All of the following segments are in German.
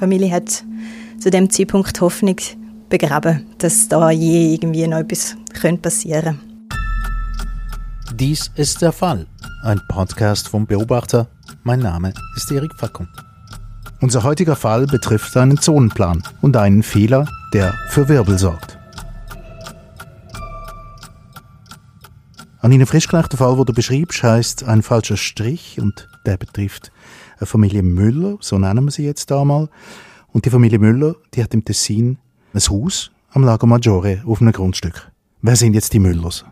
Familie hat zu dem Zeitpunkt Hoffnung begraben, dass da je irgendwie noch etwas passieren könnte. Dies ist der Fall. Ein Podcast vom Beobachter. Mein Name ist Erik Fackung. Unser heutiger Fall betrifft einen Zonenplan und einen Fehler, der für Wirbel sorgt. An einen frisch gemachten Fall, den du beschreibst, heißt ein falscher Strich und der betrifft eine Familie Müller, so nennen wir sie jetzt einmal. Und die Familie Müller, die hat im Tessin ein Haus am Lago Maggiore auf einem Grundstück. Wer sind jetzt die Müllers?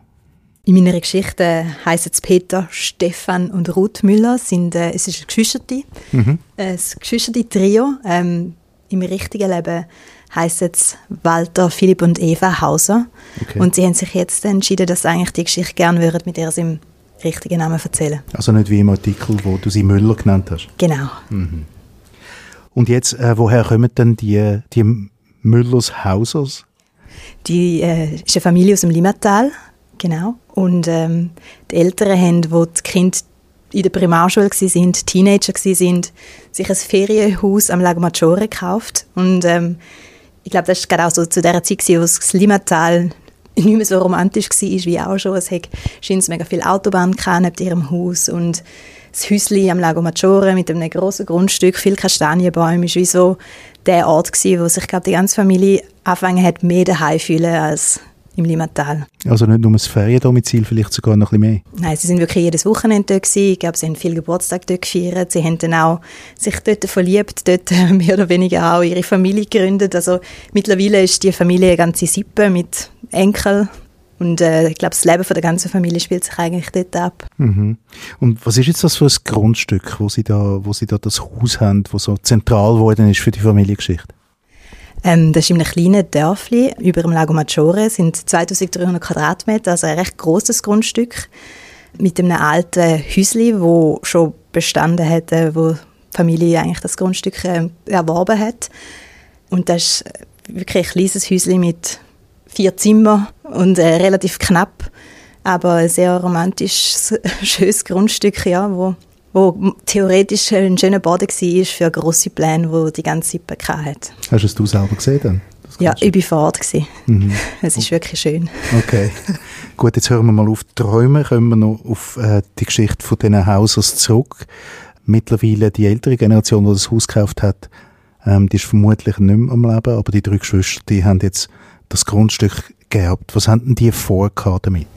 In meiner Geschichte heißen es Peter, Stefan und Ruth Müller. Sind, äh, es ist ein Geschwisterte, mhm. ein Geschwisterte-Trio. Ähm, Im richtigen Leben heißen es Walter, Philipp und Eva Hauser. Okay. Und sie haben sich jetzt entschieden, dass sie eigentlich die Geschichte gerne würden mit ihrem richtigen Namen erzählen. Also nicht wie im Artikel, wo du sie Müller genannt hast? Genau. Mhm. Und jetzt, äh, woher kommen denn die, die Müllers Hausers? Die äh, ist eine Familie aus dem Limmatal, genau. Und ähm, die Eltern haben, wo die Kinder in der Primarschule waren, Teenager waren, sich ein Ferienhaus am Lago Maggiore gekauft. Und ähm, ich glaube, das war gerade auch so zu der Zeit, wo das Limmatal nicht mehr so romantisch war wie auch schon. Es hat mega viel Autobahn neben ihrem Haus und das Häuschen am Lago Maggiore mit einem grossen Grundstück, viel Kastanienbäume, war wie so der Ort gewesen, wo sich glaube die ganze Familie angefangen hat, mehr daheim fühlen als im Limmatal. Also nicht nur das Feriendomizil, vielleicht sogar noch ein bisschen mehr? Nein, sie sind wirklich jedes Wochenende dort gewesen. Ich glaube, sie haben viel Geburtstag dort gefeiert. Sie haben dann auch sich dort verliebt, dort mehr oder weniger auch ihre Familie gegründet. Also mittlerweile ist die Familie eine ganze Sippe mit Enkel und äh, ich glaube, das Leben von der ganzen Familie spielt sich eigentlich dort ab. Mhm. Und was ist jetzt das für ein Grundstück, wo Sie da, wo Sie da das Haus haben, wo so zentral geworden ist für die Familiengeschichte? Ähm, das ist in einem kleinen Dörfli über dem Lago Maggiore, sind 2300 Quadratmeter, also ein recht großes Grundstück mit einem alten Häusli, wo schon bestanden hat, äh, wo die Familie eigentlich das Grundstück äh, erworben hat. Und das ist wirklich ein kleines Häusli mit vier Zimmern und äh, relativ knapp, aber ein sehr romantisches, schönes Grundstück, ja, wo, wo theoretisch ein schöner Boden war für grosse Pläne, wo die ganze Sippe hat. Hast du es selber gesehen dann? Ja, ich war vor Ort. Mhm. Es ist wirklich schön. Okay. Gut, jetzt hören wir mal auf Träumen. Kommen wir noch auf äh, die Geschichte von diesen Hausers zurück. Mittlerweile die ältere Generation, die das Haus gekauft hat, ähm, die ist vermutlich nicht mehr am Leben, aber die drei Geschwister, die haben jetzt das Grundstück geerbt. Was hatten die vor damit?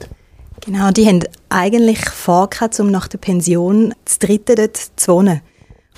Genau, die haben eigentlich vor, um nach der Pension das dritte dort zu wohnen.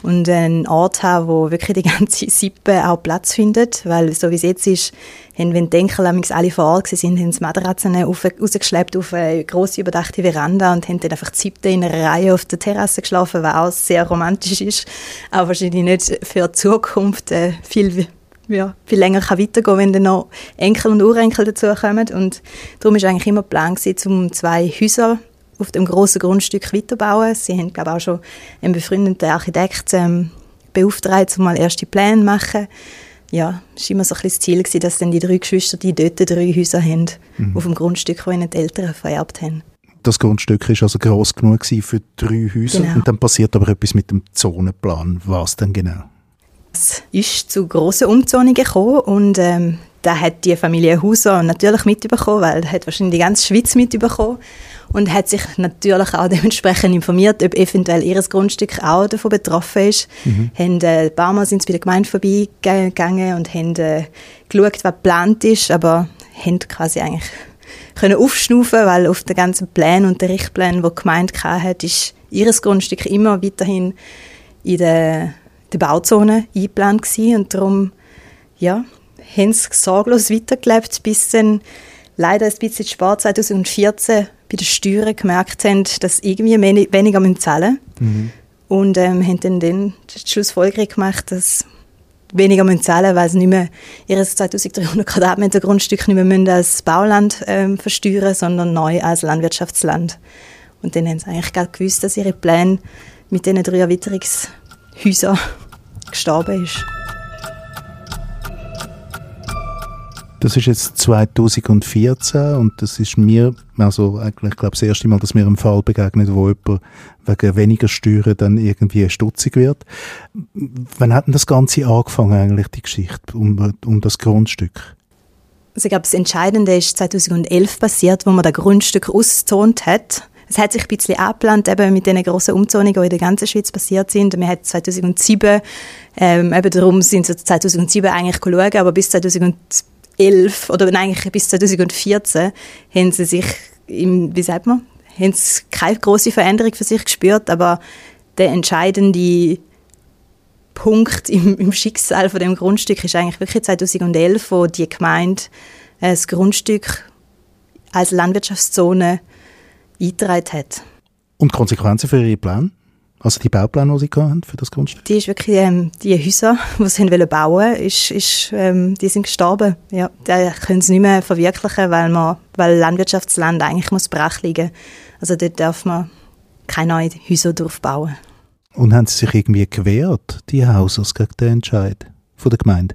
Und einen Ort haben, wo wirklich die ganze Sippe auch Platz findet. Weil, so wie es jetzt ist, haben, wenn die Enkel alle vor Ort waren, haben sie Matratzen rausgeschleppt auf eine grosse überdachte Veranda und haben dann einfach die Siebte in einer Reihe auf der Terrasse geschlafen, was auch sehr romantisch ist. Aber wahrscheinlich nicht für die Zukunft äh, viel ja, viel länger kann weitergehen wenn dann noch Enkel und Urenkel dazukommen. Und darum war eigentlich immer der Plan, um zwei Häuser auf dem grossen Grundstück weiterzubauen. Sie haben, glaube ich, auch schon einen befreundeten Architekt ähm, beauftragt, um mal erste Pläne zu machen. Ja, es war immer so ein das Ziel, gewesen, dass dann die drei Geschwister die dort drei Häuser haben, mhm. auf dem Grundstück, das ihnen die Eltern vererbt haben. Das Grundstück war also gross genug für drei Häuser genau. und dann passiert aber etwas mit dem Zonenplan. Was denn genau? Es ist zu grossen Umzonungen gekommen und ähm, da hat die Familie Hauser natürlich mitbekommen, weil hat wahrscheinlich die ganze Schweiz mitbekommen und hat sich natürlich auch dementsprechend informiert, ob eventuell ihr Grundstück auch davon betroffen ist. Mhm. Haben, äh, ein paar Mal sind sie bei der Gemeinde vorbeigegangen und haben äh, geschaut, was geplant ist, aber haben quasi eigentlich können aufschnaufen, weil auf den ganzen Plänen und den Richtplänen, die die Gemeinde hatte, ist ihr Grundstück immer weiterhin in der der Bauzone eingeplant gewesen und darum ja, haben sie sorglos weitergelebt, bis dann leider ein bisschen spät 2014 bei den Steuern gemerkt haben, dass irgendwie weniger zahlen müssen. Mhm. Und ähm, haben dann, dann die Schlussfolgerung gemacht, dass weniger müssen zahlen weil sie nicht mehr ihre 2300 Quadratmeter Grundstück nicht mehr als Bauland ähm, versteuern, sondern neu als Landwirtschaftsland. Und dann haben sie eigentlich gerade gewusst, dass ihre Pläne mit diesen drei Erweiterungshäusern gestorben ist. Das ist jetzt 2014 und das ist mir, also eigentlich, ich glaube, das erste Mal, dass mir ein Fall begegnet, wo jemand wegen weniger Steuern dann irgendwie stutzig wird. Wann hat denn das Ganze angefangen eigentlich, die Geschichte um, um das Grundstück? Also ich glaube, das Entscheidende ist 2011 passiert, wo man das Grundstück ausgezont hat. Es hat sich ein bisschen abgelandet, eben mit den grossen Umzonungen, die in der ganzen Schweiz passiert sind. Wir haben 2007, ähm, eben darum sind sie 2007 eigentlich geschaut, aber bis 2011 2011 oder eigentlich bis 2014 haben sie sich, im, wie sagt man, haben sie keine große Veränderung für sich gespürt, aber der entscheidende Punkt im, im Schicksal von dem Grundstück ist eigentlich wirklich 2011, wo die Gemeinde äh, das Grundstück als Landwirtschaftszone eingetragen hat. Und Konsequenzen für Ihre Pläne? Also die Baupläne, die Sie haben für das Grundstück? Die ist wirklich, ähm, die Häuser, die sie wollen bauen ist, ist, ähm, die sind gestorben. Ja, die können sie nicht mehr verwirklichen, weil, man, weil Landwirtschaftsland eigentlich muss brach liegen. Also dort darf man keine neuen Häuser drauf bauen. Und haben Sie sich irgendwie gewehrt, die Hausers, gegen den Entscheid von der Gemeinde?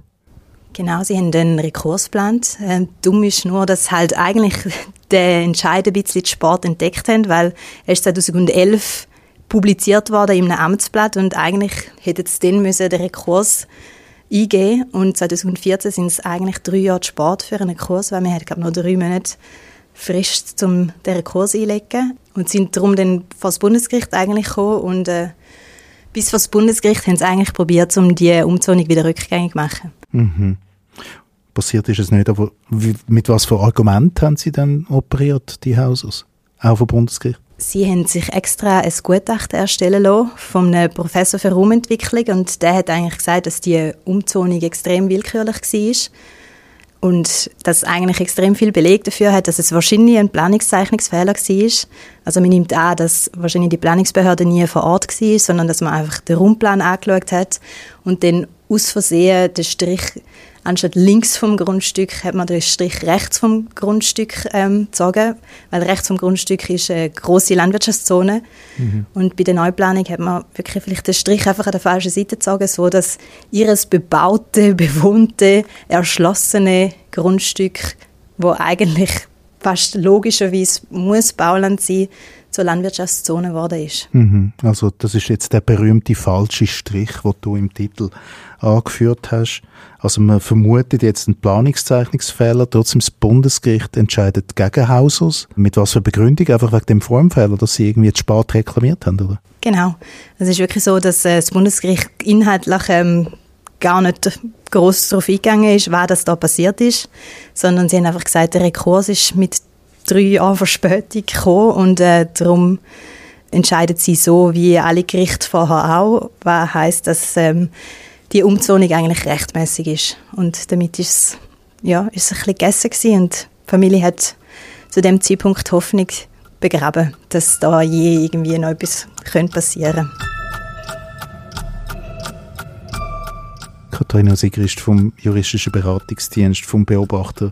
Genau, sie haben einen Rekurs geplant. Ähm, dumm ist nur, dass halt eigentlich der Entscheid ein bisschen Sport entdeckt haben, weil erst 2011 publiziert worden in einem Amtsblatt und eigentlich hätte es dann müssen den Rekurs eingehen und 2014 sind es eigentlich drei Jahre Sport für einen Kurs, weil wir hatten glaube noch drei Monate Frist, um den Rekurs einzulegen und sind darum dann vor das Bundesgericht eigentlich gekommen und äh, bis vor das Bundesgericht haben sie eigentlich probiert, um die Umzonung wieder rückgängig zu machen. Mhm. Passiert ist es nicht, aber mit was für Argumenten haben Sie dann operiert, die Hausers? Auch vom Bundesgericht? Sie haben sich extra ein Gutachten erstellen lassen von einem Professor für Raumentwicklung und der hat eigentlich gesagt, dass die Umzonung extrem willkürlich war und dass eigentlich extrem viel Beleg dafür hat, dass es wahrscheinlich ein Planungszeichnungsfehler war. Also man nimmt an, dass wahrscheinlich die Planungsbehörde nie vor Ort war, sondern dass man einfach den Raumplan angeschaut hat und dann aus Versehen den Strich anstatt links vom Grundstück hat man den Strich rechts vom Grundstück ähm, gezogen, weil rechts vom Grundstück ist eine große Landwirtschaftszone mhm. und bei der Neuplanung hat man wirklich vielleicht den Strich einfach an der falschen Seite gezogen, so dass ihres bebaute, bewohnte, erschlossene Grundstück, wo eigentlich fast logischerweise muss Bauland sein, zur Landwirtschaftszone geworden ist. Mhm. Also das ist jetzt der berühmte falsche Strich, den du im Titel angeführt hast. Also man vermutet jetzt einen Planungszeichnungsfehler, trotzdem das Bundesgericht entscheidet gegen Hausers. Mit was für Begründung? Einfach wegen dem Formfehler, dass sie irgendwie zu spät reklamiert haben, oder? Genau. Es ist wirklich so, dass äh, das Bundesgericht inhaltlich ähm, gar nicht groß darauf eingegangen ist, was das da passiert ist, sondern sie haben einfach gesagt, der Rekurs ist mit drei Jahren Verspätung gekommen und äh, darum entscheidet sie so wie alle Gerichte vorher auch, was heißt, dass ähm, die Umzonung eigentlich rechtmäßig ist. Und damit ist es, ja, ein bisschen gegessen gewesen und die Familie hat zu dem Zeitpunkt Hoffnung begraben, dass da je irgendwie noch etwas passieren könnte. Katharina Sigrist vom juristischen Beratungsdienst vom Beobachter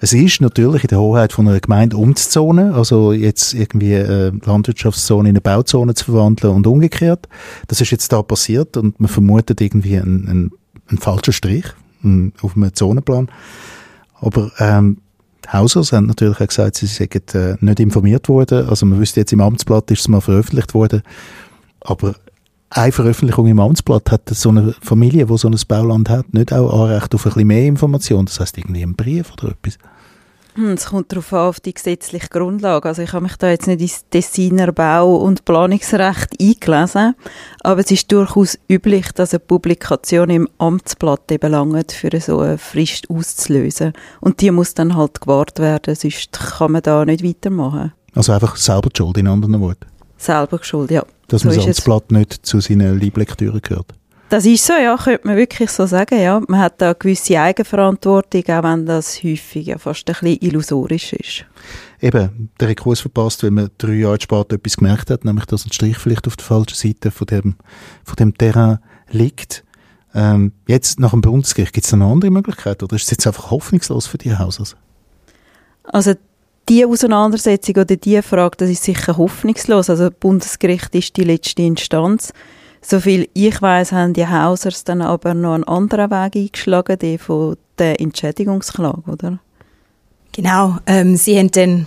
es ist natürlich in der Hoheit von einer Gemeinde umzuzonen, also jetzt irgendwie eine Landwirtschaftszone in eine Bauzone zu verwandeln und umgekehrt. Das ist jetzt da passiert und man vermutet irgendwie einen, einen, einen falschen Strich auf einem Zonenplan. Aber ähm, Hausers haben natürlich auch gesagt, sie seien äh, nicht informiert worden. Also man wüsste jetzt im Amtsblatt ist es mal veröffentlicht worden. Aber eine Veröffentlichung im Amtsblatt hat so eine Familie, die so ein Bauland hat, nicht auch Anrecht auf ein bisschen mehr Information? Das heißt irgendwie einen Brief oder etwas? Hm, es kommt darauf an, auf die gesetzliche Grundlage. Also ich habe mich da jetzt nicht ins Designer Bau- und Planungsrecht eingelesen, aber es ist durchaus üblich, dass eine Publikation im Amtsblatt eben langt, für so eine Frist auszulösen. Und die muss dann halt gewahrt werden, sonst kann man da nicht weitermachen. Also einfach selber die Schuld, in anderen Worten? Selber schuld, ja. Dass so man das Amtsblatt nicht zu seinen Lieblektüren gehört? Das ist so, ja, könnte man wirklich so sagen, ja. Man hat da eine gewisse Eigenverantwortung, auch wenn das häufig ja fast ein bisschen illusorisch ist. Eben, der Rekurs verpasst, wenn man drei Jahre später etwas gemerkt hat, nämlich, dass ein Strich vielleicht auf der falschen Seite von dem, von dem Terrain liegt. Ähm, jetzt, nach dem Bundesgericht, gibt es eine andere Möglichkeit, oder ist es jetzt einfach hoffnungslos für die Hausers? Also, die Auseinandersetzung oder die Frage, das ist sicher hoffnungslos. Also, Bundesgericht ist die letzte Instanz. Soviel ich weiß, haben die Hausers dann aber noch einen anderen Weg eingeschlagen, den von der Entschädigungsklage, oder? Genau, ähm, sie haben dann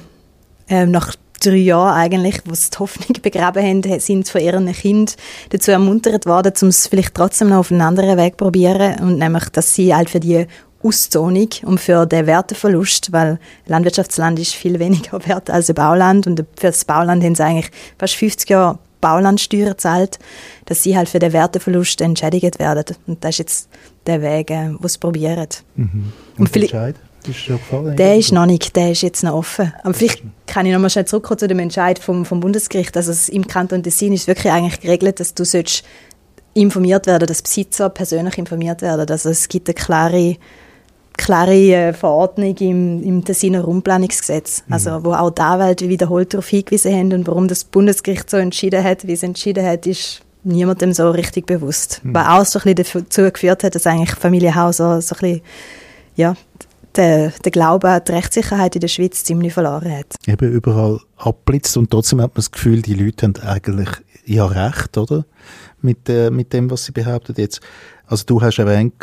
ähm, nach drei Jahren eigentlich, wo sie die Hoffnung begraben haben, sind von ihren Kind dazu ermuntert worden, um es vielleicht trotzdem noch auf einen anderen Weg zu probieren und nämlich, dass sie halt für die Auszonung und für den Werteverlust, weil Landwirtschaftsland ist viel weniger wert als ein Bauland und für das Bauland haben sie eigentlich fast 50 Jahre Baulandsteuer gezahlt, dass sie halt für den Werteverlust entschädigt werden. Und das ist jetzt der Weg, äh, wo sie probieren. Mhm. Und, und Entscheid? Ist gefallen, der ist noch nicht, der ist jetzt noch offen. Aber vielleicht kann ich noch mal schnell zurückkommen zu dem Entscheid vom, vom Bundesgericht. Also im Kanton Tessin ist wirklich eigentlich geregelt, dass du sollst informiert werden, dass Besitzer persönlich informiert werden. Also es gibt eine klare klare äh, Verordnung im, im Tessiner Raumplanungsgesetz, mhm. also wo auch die Anwälte wiederholt darauf hingewiesen haben und warum das Bundesgericht so entschieden hat, wie es entschieden hat, ist niemandem so richtig bewusst. Mhm. Was auch so ein bisschen dazu geführt hat, dass eigentlich Familienhauser so ein bisschen, ja, der, der Glaube an die Rechtssicherheit in der Schweiz ziemlich verloren hat. Eben überall abblitzt und trotzdem hat man das Gefühl, die Leute haben eigentlich ja recht, oder? Mit, äh, mit dem, was sie behaupten jetzt. Also du hast erwähnt,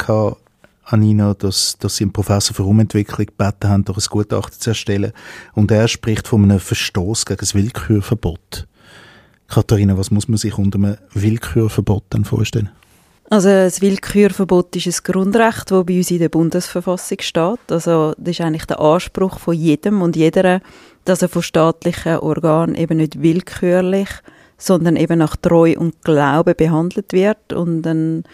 Anina, dass, dass sie einen Professor für Umentwicklung gebeten haben, durch ein Gutachten zu erstellen. Und er spricht von einem Verstoß gegen das Willkürverbot. Katharina, was muss man sich unter einem Willkürverbot dann vorstellen? Also das Willkürverbot ist ein Grundrecht, das bei uns in der Bundesverfassung steht. Also das ist eigentlich der Anspruch von jedem und jeder, dass er von staatlichen Organen eben nicht willkürlich, sondern eben nach Treu und Glaube behandelt wird und ein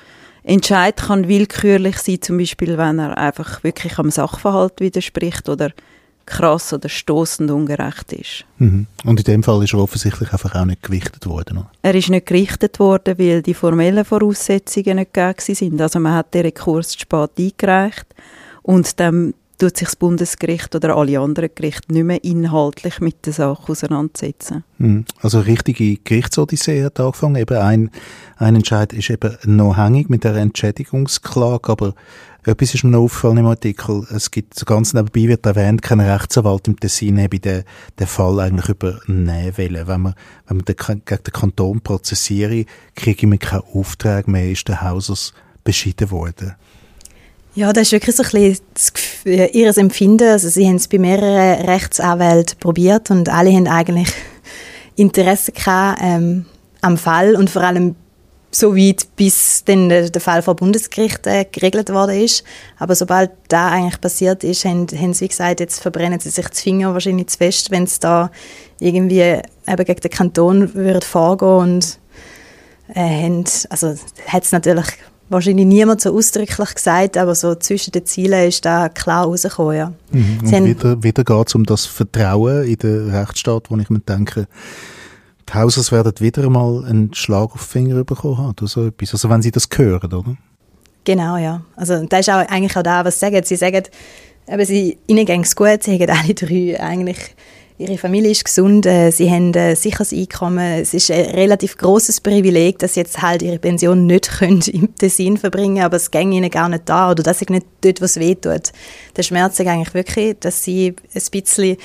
Entscheid kann willkürlich sein, zum Beispiel, wenn er einfach wirklich am Sachverhalt widerspricht oder krass oder stoßend ungerecht ist. Mhm. Und in dem Fall ist er offensichtlich einfach auch nicht gewichtet worden. Er ist nicht gerichtet worden, weil die formellen Voraussetzungen nicht gegeben sind. Also man hat den Rekurs zu spät eingereicht und dann tut sich das Bundesgericht oder alle anderen Gerichte nicht mehr inhaltlich mit der Sache auseinandersetzen. Hm. Also richtige Gerichtsodyssee hat angefangen. Eben ein, ein Entscheid ist eben noch hängig mit der Entschädigungsklage, aber etwas ist mir noch aufgefallen im Artikel. Es gibt so ganz nebenbei wird erwähnt, kein Rechtsanwalt im Tessin habe den, den Fall eigentlich übernehmen wollen. Wenn man, wenn man den, gegen den Kanton prozessiere, kriege ich keinen Auftrag mehr, ist der Hausers beschieden worden. Ja, das ist wirklich so ein bisschen ihr Empfinden. Also sie haben es bei mehreren Rechtsanwälten probiert und alle haben eigentlich Interesse gehabt, ähm, am Fall und vor allem so weit, bis dann der, Fall vor Bundesgericht äh, geregelt worden ist. Aber sobald da eigentlich passiert ist, haben, haben sie gesagt, jetzt verbrennen sie sich die Finger wahrscheinlich zu fest, wenn es da irgendwie eben gegen den Kanton würde vorgehen und äh, haben, also hat es natürlich wahrscheinlich niemand so ausdrücklich gesagt, aber so zwischen den Zielen ist da klar rausgekommen, ja. Mhm. Und wieder, wieder geht es um das Vertrauen in den Rechtsstaat, wo ich mir denke, die Hausers werden wieder einmal einen Schlag auf den Finger bekommen haben oder so etwas. Also wenn sie das hören, oder? Genau, ja. Also das ist auch eigentlich auch da, was sie sagen. Sie sagen, eben, sie, ihnen geht es gut, sie haben alle drei eigentlich Ihre Familie ist gesund, äh, sie haben ein äh, sicheres Einkommen. Es ist ein relativ großes Privileg, dass sie jetzt halt ihre Pension nicht können im Tessin verbringen aber es ging ihnen gar nicht da oder dass sie nicht dort, was weh tut. Der Schmerz ist eigentlich wirklich, dass sie ein bisschen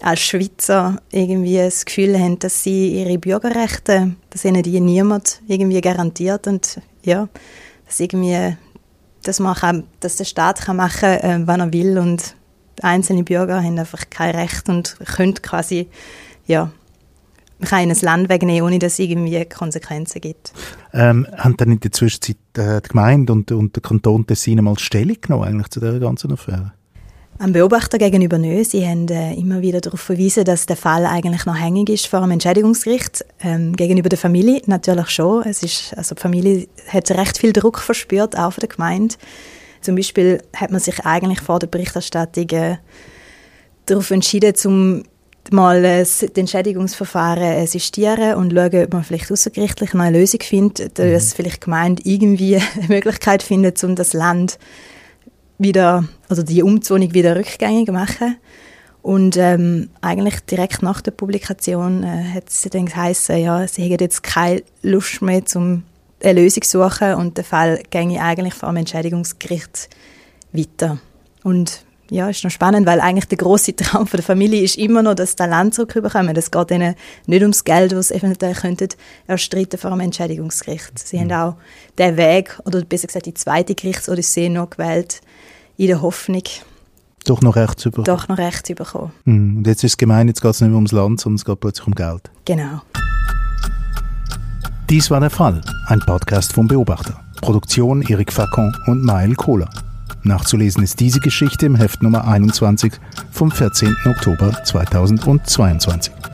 als Schweizer irgendwie das Gefühl haben, dass sie ihre Bürgerrechte, dass ihnen die niemand irgendwie garantiert und ja, dass irgendwie, dass man kann, dass der Staat kann machen, äh, wann er will und einzelne Bürger haben einfach kein Recht und können quasi, ja, man kann ihnen das Land wegnehmen, ohne dass es irgendwie Konsequenzen gibt. Ähm, haben dann in der Zwischenzeit äh, die Gemeinde und, und der Kanton Tessin mal Stellung genommen eigentlich zu dieser ganzen Affäre? Am Beobachter gegenüber nicht. Sie haben äh, immer wieder darauf verwiesen, dass der Fall eigentlich noch hängig ist vor dem Entschädigungsgericht. Ähm, gegenüber der Familie natürlich schon. Es ist, also die Familie hat recht viel Druck verspürt, auch von der Gemeinde. Zum Beispiel hat man sich eigentlich vor der Berichterstattung äh, darauf entschieden, zum mal äh, das Entschädigungsverfahren assistieren und schauen, ob man vielleicht außergerichtlich noch eine Lösung findet, dass mhm. vielleicht Gemeinde irgendwie eine Möglichkeit findet, um das Land wieder, also die Umzonung wieder rückgängig zu machen. Und ähm, eigentlich direkt nach der Publikation äh, hat es dann geheißen, ja, sie hätten jetzt keine Lust mehr zum eine Lösung suchen und der Fall ginge eigentlich vor dem Entschädigungsgericht weiter. Und ja, ist noch spannend, weil eigentlich der große Traum der Familie ist immer noch, dass das Land zurückbekommen. Es geht ihnen nicht ums Geld, das sie eventuell könnten erstreiten vor einem Entschädigungsgericht. Sie mhm. haben auch den Weg, oder besser gesagt die zweite Gerichtsodyssee noch gewählt, in der Hoffnung, doch noch recht zu bekommen. Doch noch recht zu bekommen. Mhm. Und jetzt ist es gemein, jetzt geht es nicht mehr ums Land, sondern es geht plötzlich um Geld. Genau. Dies war der Fall, ein Podcast vom Beobachter. Produktion Erik Facon und Mael Kohler. Nachzulesen ist diese Geschichte im Heft Nummer 21 vom 14. Oktober 2022.